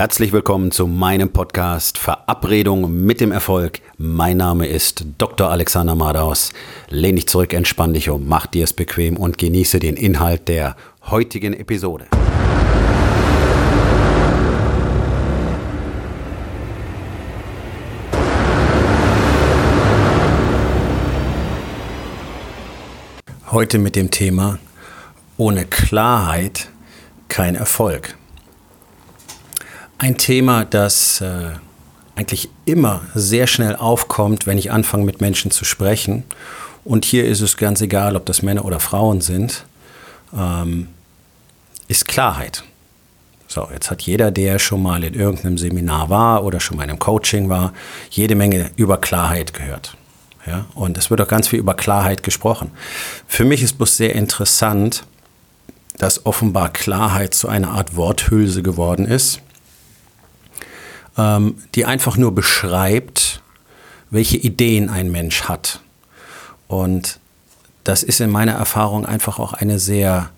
Herzlich willkommen zu meinem Podcast Verabredung mit dem Erfolg. Mein Name ist Dr. Alexander Madaus. Lehn dich zurück, entspann dich um, mach dir es bequem und genieße den Inhalt der heutigen Episode. Heute mit dem Thema ohne Klarheit kein Erfolg. Ein Thema, das äh, eigentlich immer sehr schnell aufkommt, wenn ich anfange mit Menschen zu sprechen. Und hier ist es ganz egal, ob das Männer oder Frauen sind, ähm, ist Klarheit. So, jetzt hat jeder, der schon mal in irgendeinem Seminar war oder schon mal in einem Coaching war, jede Menge über Klarheit gehört. Ja, und es wird auch ganz viel über Klarheit gesprochen. Für mich ist bloß sehr interessant, dass offenbar Klarheit zu einer Art Worthülse geworden ist, ähm, die einfach nur beschreibt, welche Ideen ein Mensch hat. Und das ist in meiner Erfahrung einfach auch eine sehr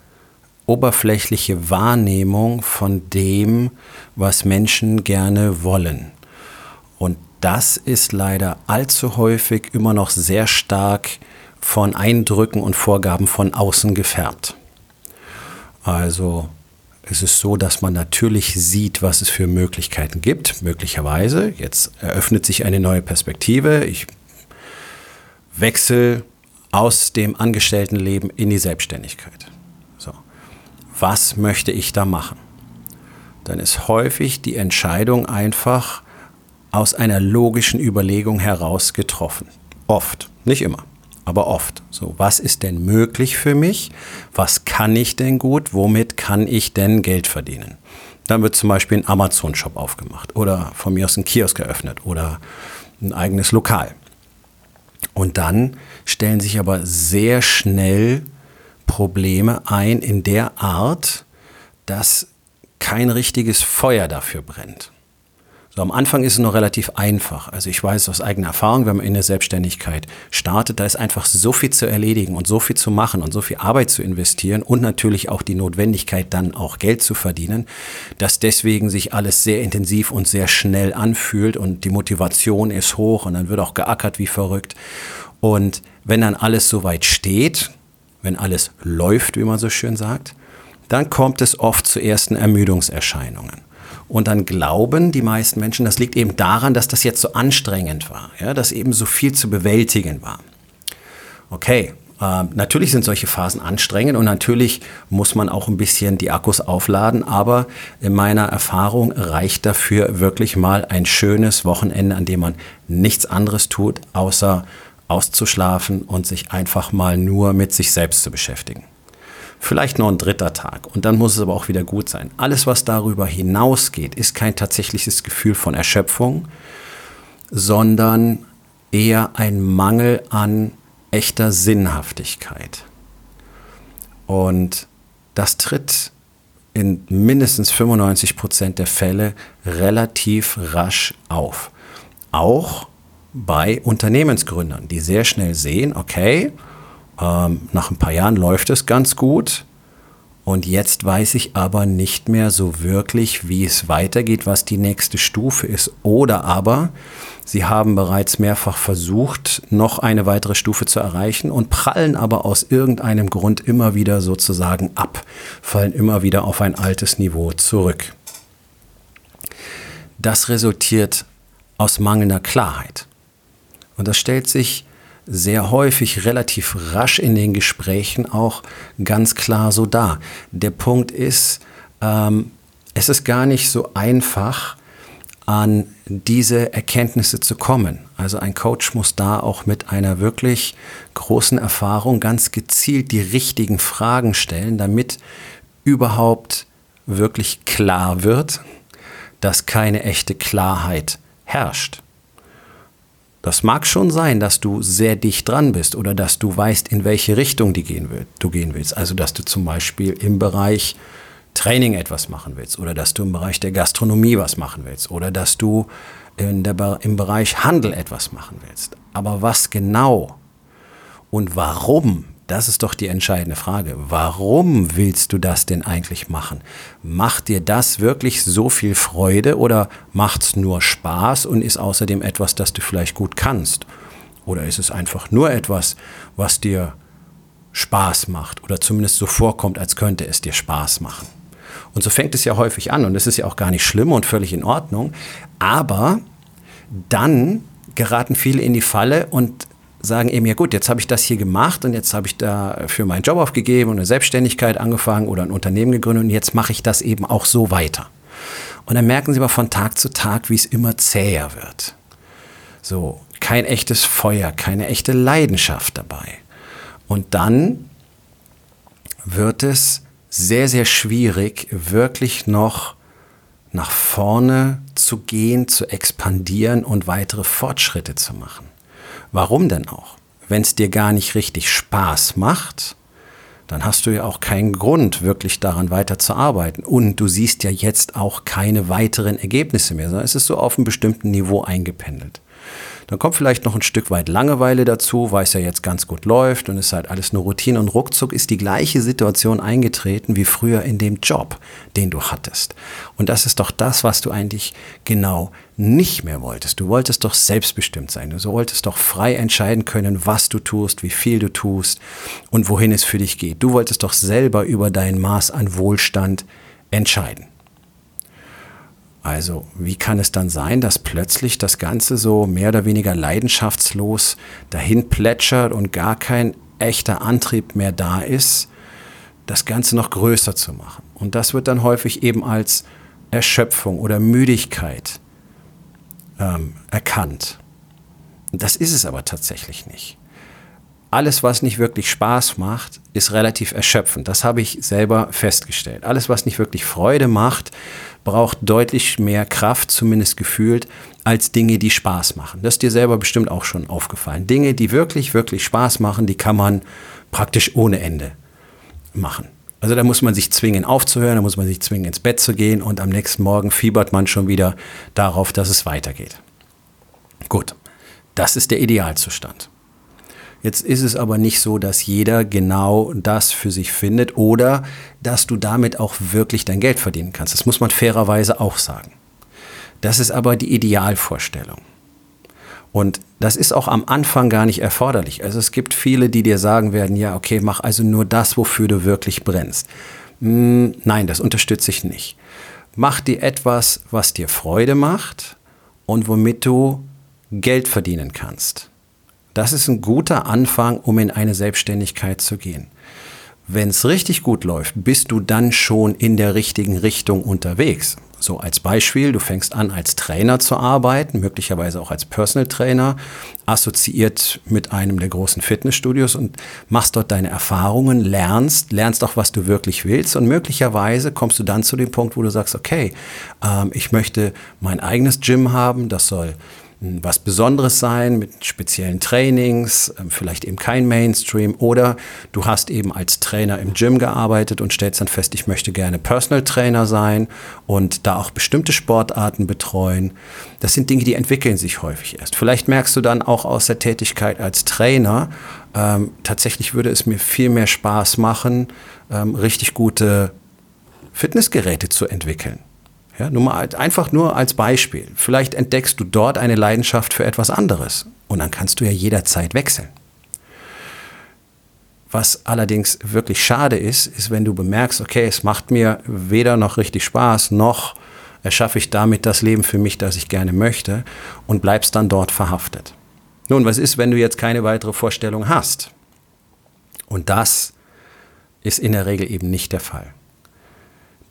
oberflächliche Wahrnehmung von dem, was Menschen gerne wollen. Und das ist leider allzu häufig immer noch sehr stark von Eindrücken und Vorgaben von außen gefärbt. Also es ist so, dass man natürlich sieht, was es für Möglichkeiten gibt, möglicherweise. Jetzt eröffnet sich eine neue Perspektive. Ich wechsle aus dem Angestelltenleben in die Selbstständigkeit. So. Was möchte ich da machen? Dann ist häufig die Entscheidung einfach, aus einer logischen Überlegung heraus getroffen. Oft, nicht immer, aber oft. So, was ist denn möglich für mich? Was kann ich denn gut? Womit kann ich denn Geld verdienen? Dann wird zum Beispiel ein Amazon-Shop aufgemacht oder von mir aus ein Kiosk eröffnet oder ein eigenes Lokal. Und dann stellen sich aber sehr schnell Probleme ein in der Art, dass kein richtiges Feuer dafür brennt. So, am Anfang ist es noch relativ einfach. Also ich weiß aus eigener Erfahrung, wenn man in der Selbstständigkeit startet, da ist einfach so viel zu erledigen und so viel zu machen und so viel Arbeit zu investieren und natürlich auch die Notwendigkeit, dann auch Geld zu verdienen, dass deswegen sich alles sehr intensiv und sehr schnell anfühlt und die Motivation ist hoch und dann wird auch geackert wie verrückt. Und wenn dann alles soweit steht, wenn alles läuft, wie man so schön sagt, dann kommt es oft zu ersten Ermüdungserscheinungen. Und dann glauben die meisten Menschen, das liegt eben daran, dass das jetzt so anstrengend war, ja, dass eben so viel zu bewältigen war. Okay, äh, natürlich sind solche Phasen anstrengend und natürlich muss man auch ein bisschen die Akkus aufladen, aber in meiner Erfahrung reicht dafür wirklich mal ein schönes Wochenende, an dem man nichts anderes tut, außer auszuschlafen und sich einfach mal nur mit sich selbst zu beschäftigen vielleicht noch ein dritter Tag und dann muss es aber auch wieder gut sein. Alles, was darüber hinausgeht, ist kein tatsächliches Gefühl von Erschöpfung, sondern eher ein Mangel an echter Sinnhaftigkeit. Und das tritt in mindestens 95 Prozent der Fälle relativ rasch auf. Auch bei Unternehmensgründern, die sehr schnell sehen, okay, ähm, nach ein paar Jahren läuft es ganz gut. Und jetzt weiß ich aber nicht mehr so wirklich, wie es weitergeht, was die nächste Stufe ist. Oder aber sie haben bereits mehrfach versucht, noch eine weitere Stufe zu erreichen und prallen aber aus irgendeinem Grund immer wieder sozusagen ab, fallen immer wieder auf ein altes Niveau zurück. Das resultiert aus mangelnder Klarheit. Und das stellt sich sehr häufig relativ rasch in den Gesprächen auch ganz klar so dar. Der Punkt ist, ähm, es ist gar nicht so einfach, an diese Erkenntnisse zu kommen. Also ein Coach muss da auch mit einer wirklich großen Erfahrung ganz gezielt die richtigen Fragen stellen, damit überhaupt wirklich klar wird, dass keine echte Klarheit herrscht. Das mag schon sein, dass du sehr dicht dran bist oder dass du weißt, in welche Richtung gehen will, du gehen willst. Also, dass du zum Beispiel im Bereich Training etwas machen willst oder dass du im Bereich der Gastronomie was machen willst oder dass du der, im Bereich Handel etwas machen willst. Aber was genau und warum Das ist doch die entscheidende Frage. Warum willst du das denn eigentlich machen? Macht dir das wirklich so viel Freude oder macht es nur Spaß und ist außerdem etwas, das du vielleicht gut kannst? Oder ist es einfach nur etwas, was dir Spaß macht oder zumindest so vorkommt, als könnte es dir Spaß machen? Und so fängt es ja häufig an und es ist ja auch gar nicht schlimm und völlig in Ordnung. Aber dann geraten viele in die Falle und sagen eben, ja gut, jetzt habe ich das hier gemacht und jetzt habe ich da für meinen Job aufgegeben und eine Selbstständigkeit angefangen oder ein Unternehmen gegründet und jetzt mache ich das eben auch so weiter. Und dann merken sie aber von Tag zu Tag, wie es immer zäher wird. So, kein echtes Feuer, keine echte Leidenschaft dabei. Und dann wird es sehr, sehr schwierig, wirklich noch nach vorne zu gehen, zu expandieren und weitere Fortschritte zu machen. Warum denn auch? Wenn es dir gar nicht richtig Spaß macht, dann hast du ja auch keinen Grund, wirklich daran weiterzuarbeiten. Und du siehst ja jetzt auch keine weiteren Ergebnisse mehr, sondern es ist so auf einem bestimmten Niveau eingependelt. Dann kommt vielleicht noch ein Stück weit Langeweile dazu, weil es ja jetzt ganz gut läuft und es ist halt alles nur Routine und ruckzuck ist die gleiche Situation eingetreten wie früher in dem Job, den du hattest. Und das ist doch das, was du eigentlich genau nicht mehr wolltest. Du wolltest doch selbstbestimmt sein. Du wolltest doch frei entscheiden können, was du tust, wie viel du tust und wohin es für dich geht. Du wolltest doch selber über dein Maß an Wohlstand entscheiden. Also wie kann es dann sein, dass plötzlich das Ganze so mehr oder weniger leidenschaftslos dahin plätschert und gar kein echter Antrieb mehr da ist, das Ganze noch größer zu machen? Und das wird dann häufig eben als Erschöpfung oder Müdigkeit ähm, erkannt. Das ist es aber tatsächlich nicht. Alles, was nicht wirklich Spaß macht, ist relativ erschöpfend. Das habe ich selber festgestellt. Alles, was nicht wirklich Freude macht, braucht deutlich mehr Kraft, zumindest gefühlt, als Dinge, die Spaß machen. Das ist dir selber bestimmt auch schon aufgefallen. Dinge, die wirklich, wirklich Spaß machen, die kann man praktisch ohne Ende machen. Also da muss man sich zwingen aufzuhören, da muss man sich zwingen ins Bett zu gehen und am nächsten Morgen fiebert man schon wieder darauf, dass es weitergeht. Gut, das ist der Idealzustand. Jetzt ist es aber nicht so, dass jeder genau das für sich findet oder dass du damit auch wirklich dein Geld verdienen kannst. Das muss man fairerweise auch sagen. Das ist aber die Idealvorstellung. Und das ist auch am Anfang gar nicht erforderlich. Also es gibt viele, die dir sagen werden, ja, okay, mach also nur das, wofür du wirklich brennst. Hm, nein, das unterstütze ich nicht. Mach dir etwas, was dir Freude macht und womit du Geld verdienen kannst. Das ist ein guter Anfang, um in eine Selbstständigkeit zu gehen. Wenn es richtig gut läuft, bist du dann schon in der richtigen Richtung unterwegs. So als Beispiel, du fängst an als Trainer zu arbeiten, möglicherweise auch als Personal Trainer, assoziiert mit einem der großen Fitnessstudios und machst dort deine Erfahrungen, lernst, lernst auch, was du wirklich willst und möglicherweise kommst du dann zu dem Punkt, wo du sagst, okay, ähm, ich möchte mein eigenes Gym haben, das soll was Besonderes sein mit speziellen Trainings, ähm, vielleicht eben kein Mainstream oder du hast eben als Trainer im Gym gearbeitet und stellst dann fest, ich möchte gerne Personal Trainer sein und da auch bestimmte Sportarten betreuen. Das sind Dinge, die entwickeln sich häufig erst. Vielleicht merkst du dann auch aus der Tätigkeit als Trainer, ähm, tatsächlich würde es mir viel mehr Spaß machen, ähm, richtig gute Fitnessgeräte zu entwickeln. Ja, nur mal einfach nur als Beispiel. Vielleicht entdeckst du dort eine Leidenschaft für etwas anderes und dann kannst du ja jederzeit wechseln. Was allerdings wirklich schade ist, ist, wenn du bemerkst, okay, es macht mir weder noch richtig Spaß, noch erschaffe ich damit das Leben für mich, das ich gerne möchte und bleibst dann dort verhaftet. Nun, was ist, wenn du jetzt keine weitere Vorstellung hast? Und das ist in der Regel eben nicht der Fall.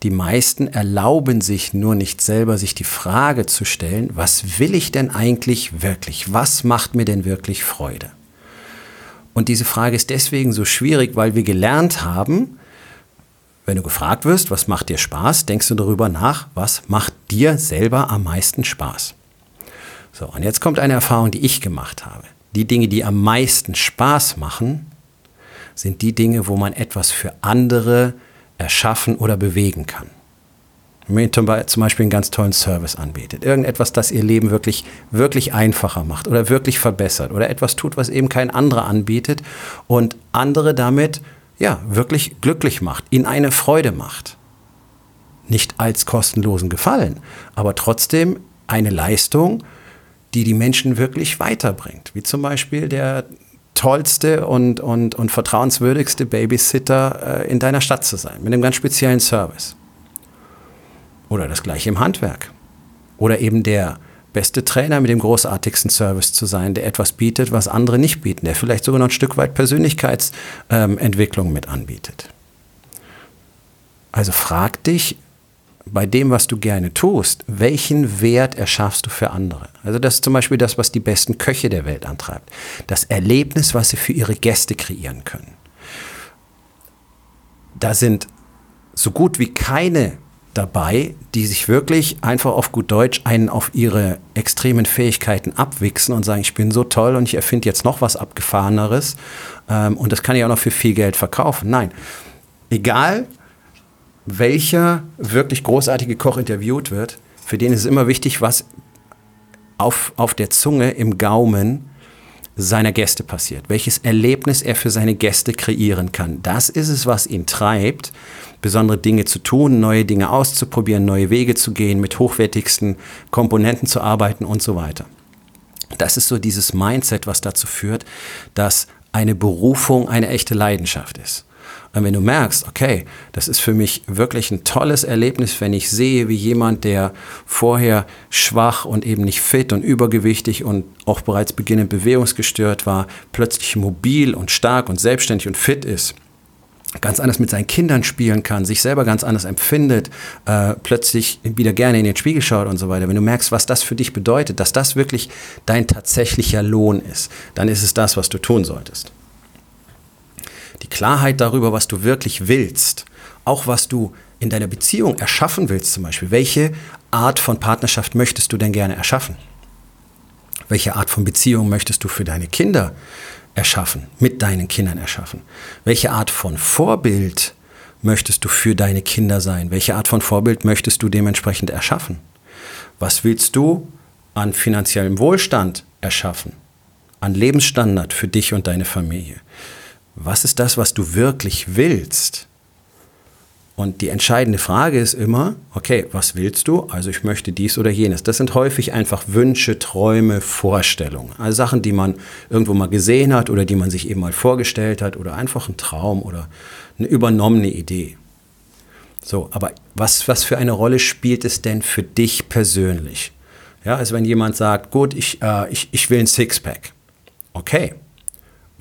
Die meisten erlauben sich nur nicht selber, sich die Frage zu stellen, was will ich denn eigentlich wirklich? Was macht mir denn wirklich Freude? Und diese Frage ist deswegen so schwierig, weil wir gelernt haben, wenn du gefragt wirst, was macht dir Spaß, denkst du darüber nach, was macht dir selber am meisten Spaß. So, und jetzt kommt eine Erfahrung, die ich gemacht habe. Die Dinge, die am meisten Spaß machen, sind die Dinge, wo man etwas für andere erschaffen oder bewegen kann. wenn ihr zum Beispiel einen ganz tollen Service anbietet, irgendetwas, das ihr Leben wirklich, wirklich einfacher macht oder wirklich verbessert oder etwas tut, was eben kein anderer anbietet und andere damit ja wirklich glücklich macht, ihnen eine Freude macht. Nicht als kostenlosen Gefallen, aber trotzdem eine Leistung, die die Menschen wirklich weiterbringt. Wie zum Beispiel der tollste und, und, und vertrauenswürdigste Babysitter äh, in deiner Stadt zu sein, mit einem ganz speziellen Service. Oder das gleiche im Handwerk. Oder eben der beste Trainer mit dem großartigsten Service zu sein, der etwas bietet, was andere nicht bieten, der vielleicht sogar noch ein Stück weit Persönlichkeitsentwicklung ähm, mit anbietet. Also frag dich bei dem, was du gerne tust, welchen Wert erschaffst du für andere? Also das ist zum Beispiel das, was die besten Köche der Welt antreibt. Das Erlebnis, was sie für ihre Gäste kreieren können. Da sind so gut wie keine dabei, die sich wirklich einfach auf gut Deutsch einen auf ihre extremen Fähigkeiten abwichsen und sagen, ich bin so toll und ich erfinde jetzt noch was Abgefahreneres ähm, und das kann ich auch noch für viel Geld verkaufen. Nein, egal welcher wirklich großartige Koch interviewt wird, für den ist es immer wichtig, was auf, auf der Zunge, im Gaumen seiner Gäste passiert, welches Erlebnis er für seine Gäste kreieren kann. Das ist es, was ihn treibt, besondere Dinge zu tun, neue Dinge auszuprobieren, neue Wege zu gehen, mit hochwertigsten Komponenten zu arbeiten und so weiter. Das ist so dieses Mindset, was dazu führt, dass eine Berufung eine echte Leidenschaft ist. Und wenn du merkst, okay, das ist für mich wirklich ein tolles Erlebnis, wenn ich sehe, wie jemand, der vorher schwach und eben nicht fit und übergewichtig und auch bereits beginnend bewegungsgestört war, plötzlich mobil und stark und selbstständig und fit ist ganz anders mit seinen Kindern spielen kann, sich selber ganz anders empfindet, äh, plötzlich wieder gerne in den Spiegel schaut und so weiter. Wenn du merkst, was das für dich bedeutet, dass das wirklich dein tatsächlicher Lohn ist, dann ist es das, was du tun solltest die Klarheit darüber, was du wirklich willst, auch was du in deiner Beziehung erschaffen willst zum Beispiel. Welche Art von Partnerschaft möchtest du denn gerne erschaffen? Welche Art von Beziehung möchtest du für deine Kinder erschaffen, mit deinen Kindern erschaffen? Welche Art von Vorbild möchtest du für deine Kinder sein? Welche Art von Vorbild möchtest du dementsprechend erschaffen? Was willst du an finanziellem Wohlstand erschaffen? An Lebensstandard für dich und deine Familie? Was ist das, was du wirklich willst? Und die entscheidende Frage ist immer, okay, was willst du? Also ich möchte dies oder jenes. Das sind häufig einfach Wünsche, Träume, Vorstellungen. Also Sachen, die man irgendwo mal gesehen hat oder die man sich eben mal vorgestellt hat oder einfach ein Traum oder eine übernommene Idee. So, aber was, was für eine Rolle spielt es denn für dich persönlich? Ja, also wenn jemand sagt, gut, ich, äh, ich, ich will ein Sixpack. Okay,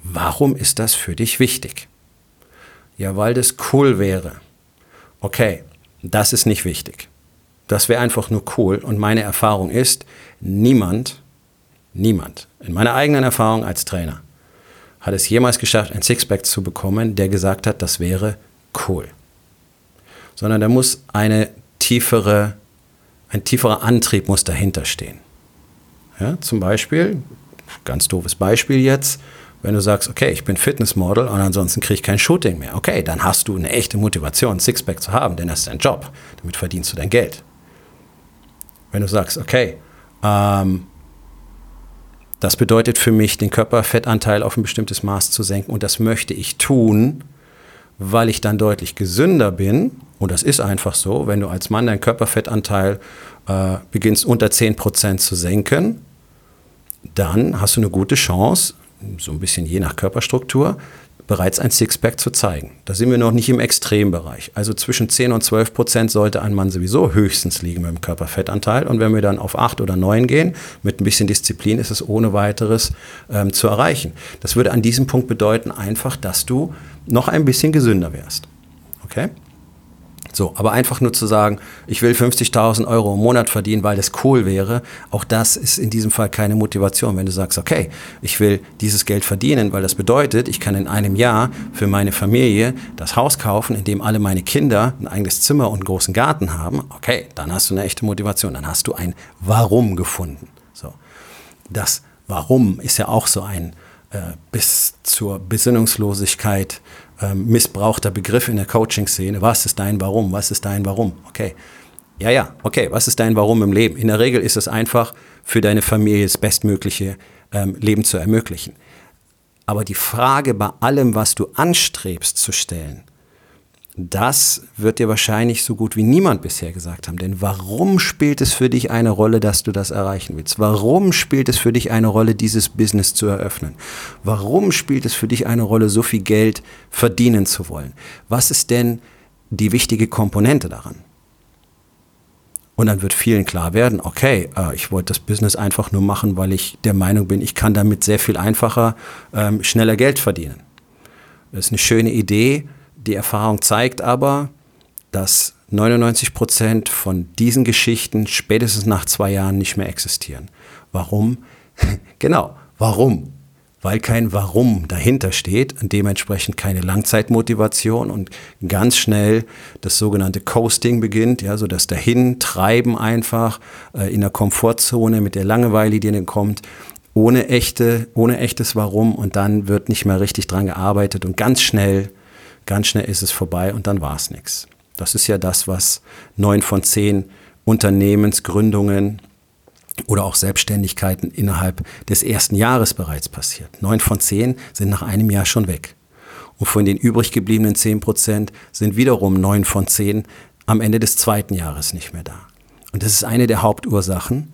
Warum ist das für dich wichtig? Ja, weil das cool wäre. Okay, das ist nicht wichtig. Das wäre einfach nur cool. Und meine Erfahrung ist, niemand, niemand, in meiner eigenen Erfahrung als Trainer, hat es jemals geschafft, ein Sixpack zu bekommen, der gesagt hat, das wäre cool. Sondern da muss eine tiefere, ein tieferer Antrieb muss dahinter stehen. Ja, zum Beispiel, ganz doofes Beispiel jetzt, wenn du sagst, okay, ich bin Fitnessmodel und ansonsten kriege ich kein Shooting mehr, okay, dann hast du eine echte Motivation, Sixpack zu haben, denn das ist dein Job. Damit verdienst du dein Geld. Wenn du sagst, okay, ähm, das bedeutet für mich, den Körperfettanteil auf ein bestimmtes Maß zu senken und das möchte ich tun, weil ich dann deutlich gesünder bin. Und das ist einfach so, wenn du als Mann deinen Körperfettanteil äh, beginnst unter 10% zu senken, dann hast du eine gute Chance, so ein bisschen je nach Körperstruktur, bereits ein Sixpack zu zeigen. Da sind wir noch nicht im Extrembereich. Also zwischen 10 und 12 Prozent sollte ein Mann sowieso höchstens liegen dem Körperfettanteil. Und wenn wir dann auf 8 oder 9 gehen, mit ein bisschen Disziplin ist es ohne weiteres ähm, zu erreichen. Das würde an diesem Punkt bedeuten einfach, dass du noch ein bisschen gesünder wärst. Okay? So, aber einfach nur zu sagen, ich will 50.000 Euro im Monat verdienen, weil das cool wäre, auch das ist in diesem Fall keine Motivation. Wenn du sagst, okay, ich will dieses Geld verdienen, weil das bedeutet, ich kann in einem Jahr für meine Familie das Haus kaufen, in dem alle meine Kinder ein eigenes Zimmer und einen großen Garten haben, okay, dann hast du eine echte Motivation, dann hast du ein Warum gefunden. So, das Warum ist ja auch so ein äh, bis zur Besinnungslosigkeit ähm, missbrauchter Begriff in der Coaching-Szene. Was ist dein Warum? Was ist dein Warum? Okay. Ja, ja, okay, was ist dein Warum im Leben? In der Regel ist es einfach, für deine Familie das bestmögliche ähm, Leben zu ermöglichen. Aber die Frage bei allem, was du anstrebst zu stellen, das wird dir wahrscheinlich so gut wie niemand bisher gesagt haben. Denn warum spielt es für dich eine Rolle, dass du das erreichen willst? Warum spielt es für dich eine Rolle, dieses Business zu eröffnen? Warum spielt es für dich eine Rolle, so viel Geld verdienen zu wollen? Was ist denn die wichtige Komponente daran? Und dann wird vielen klar werden, okay, äh, ich wollte das Business einfach nur machen, weil ich der Meinung bin, ich kann damit sehr viel einfacher, ähm, schneller Geld verdienen. Das ist eine schöne Idee, die Erfahrung zeigt aber, dass 99 Prozent von diesen Geschichten spätestens nach zwei Jahren nicht mehr existieren. Warum? genau, warum? Weil kein Warum dahinter steht und dementsprechend keine Langzeitmotivation und ganz schnell das sogenannte Coasting beginnt, ja, so das Dahintreiben einfach äh, in der Komfortzone mit der Langeweile, die dann kommt, ohne echte, ohne echtes Warum und dann wird nicht mehr richtig dran gearbeitet und ganz schnell Ganz schnell ist es vorbei und dann war es nichts. Das ist ja das, was neun von zehn Unternehmensgründungen oder auch Selbstständigkeiten innerhalb des ersten Jahres bereits passiert. Neun von zehn sind nach einem Jahr schon weg. Und von den übrig gebliebenen zehn Prozent sind wiederum neun von zehn am Ende des zweiten Jahres nicht mehr da. Und das ist eine der Hauptursachen,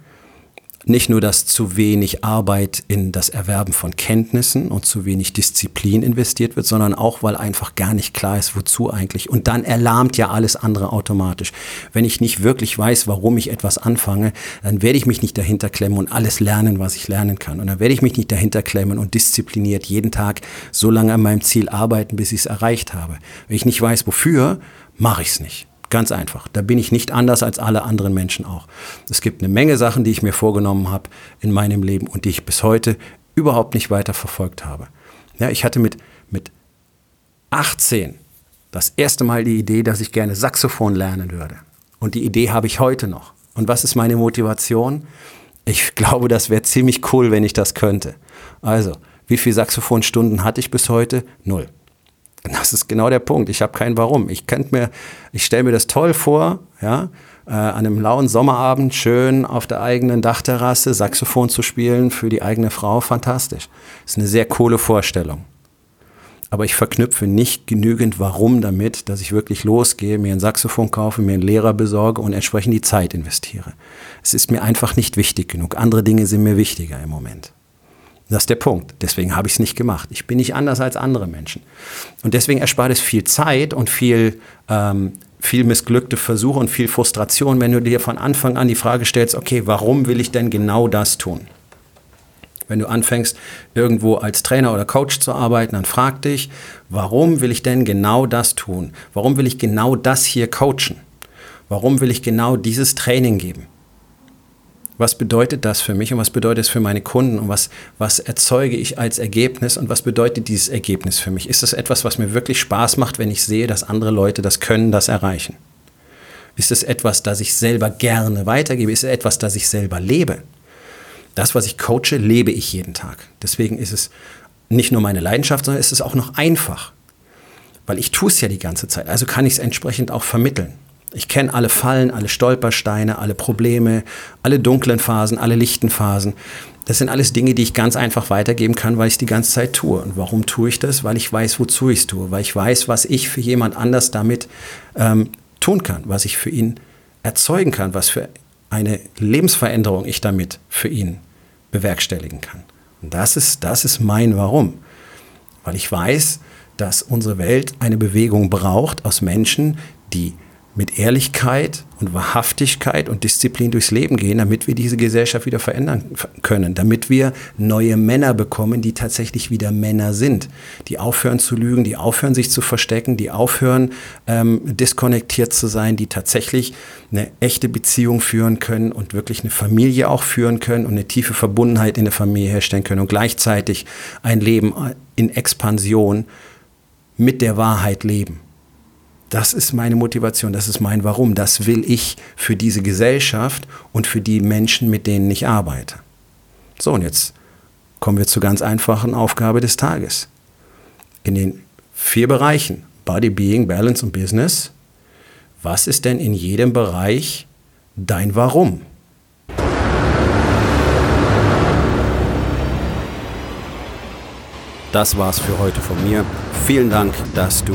nicht nur, dass zu wenig Arbeit in das Erwerben von Kenntnissen und zu wenig Disziplin investiert wird, sondern auch, weil einfach gar nicht klar ist, wozu eigentlich. Und dann erlahmt ja alles andere automatisch. Wenn ich nicht wirklich weiß, warum ich etwas anfange, dann werde ich mich nicht dahinter klemmen und alles lernen, was ich lernen kann. Und dann werde ich mich nicht dahinter klemmen und diszipliniert jeden Tag so lange an meinem Ziel arbeiten, bis ich es erreicht habe. Wenn ich nicht weiß, wofür, mache ich es nicht. Ganz einfach. Da bin ich nicht anders als alle anderen Menschen auch. Es gibt eine Menge Sachen, die ich mir vorgenommen habe in meinem Leben und die ich bis heute überhaupt nicht weiter verfolgt habe. Ja, ich hatte mit, mit 18 das erste Mal die Idee, dass ich gerne Saxophon lernen würde. Und die Idee habe ich heute noch. Und was ist meine Motivation? Ich glaube, das wäre ziemlich cool, wenn ich das könnte. Also, wie viele Saxophonstunden hatte ich bis heute? Null. Das ist genau der Punkt. Ich habe kein Warum. Ich könnte mir, ich stelle mir das toll vor, ja, äh, an einem lauen Sommerabend schön auf der eigenen Dachterrasse Saxophon zu spielen für die eigene Frau. Fantastisch. Das ist eine sehr coole Vorstellung. Aber ich verknüpfe nicht genügend Warum damit, dass ich wirklich losgehe, mir ein Saxophon kaufe, mir einen Lehrer besorge und entsprechend die Zeit investiere. Es ist mir einfach nicht wichtig genug. Andere Dinge sind mir wichtiger im Moment. Das ist der Punkt. Deswegen habe ich es nicht gemacht. Ich bin nicht anders als andere Menschen. Und deswegen erspart es viel Zeit und viel, ähm, viel missglückte Versuche und viel Frustration, wenn du dir von Anfang an die Frage stellst, okay, warum will ich denn genau das tun? Wenn du anfängst, irgendwo als Trainer oder Coach zu arbeiten, dann frag dich, warum will ich denn genau das tun? Warum will ich genau das hier coachen? Warum will ich genau dieses Training geben? Was bedeutet das für mich und was bedeutet es für meine Kunden und was, was erzeuge ich als Ergebnis und was bedeutet dieses Ergebnis für mich? Ist das etwas, was mir wirklich Spaß macht, wenn ich sehe, dass andere Leute das können, das erreichen? Ist es etwas, das ich selber gerne weitergebe? Ist es etwas, das ich selber lebe? Das, was ich coache, lebe ich jeden Tag. Deswegen ist es nicht nur meine Leidenschaft, sondern ist es auch noch einfach. Weil ich tue es ja die ganze Zeit. Also kann ich es entsprechend auch vermitteln. Ich kenne alle Fallen, alle Stolpersteine, alle Probleme, alle dunklen Phasen, alle lichten Phasen. Das sind alles Dinge, die ich ganz einfach weitergeben kann, weil ich es die ganze Zeit tue. Und warum tue ich das? Weil ich weiß, wozu ich es tue, weil ich weiß, was ich für jemand anders damit ähm, tun kann, was ich für ihn erzeugen kann, was für eine Lebensveränderung ich damit für ihn bewerkstelligen kann. Und das ist, das ist mein Warum. Weil ich weiß, dass unsere Welt eine Bewegung braucht aus Menschen, die mit Ehrlichkeit und Wahrhaftigkeit und Disziplin durchs Leben gehen, damit wir diese Gesellschaft wieder verändern können, damit wir neue Männer bekommen, die tatsächlich wieder Männer sind, die aufhören zu lügen, die aufhören sich zu verstecken, die aufhören ähm, diskonnektiert zu sein, die tatsächlich eine echte Beziehung führen können und wirklich eine Familie auch führen können und eine tiefe Verbundenheit in der Familie herstellen können und gleichzeitig ein Leben in Expansion mit der Wahrheit leben. Das ist meine Motivation, das ist mein Warum. Das will ich für diese Gesellschaft und für die Menschen, mit denen ich arbeite. So, und jetzt kommen wir zur ganz einfachen Aufgabe des Tages. In den vier Bereichen, Body, Being, Balance und Business, was ist denn in jedem Bereich dein Warum. Das war's für heute von mir. Vielen Dank, dass du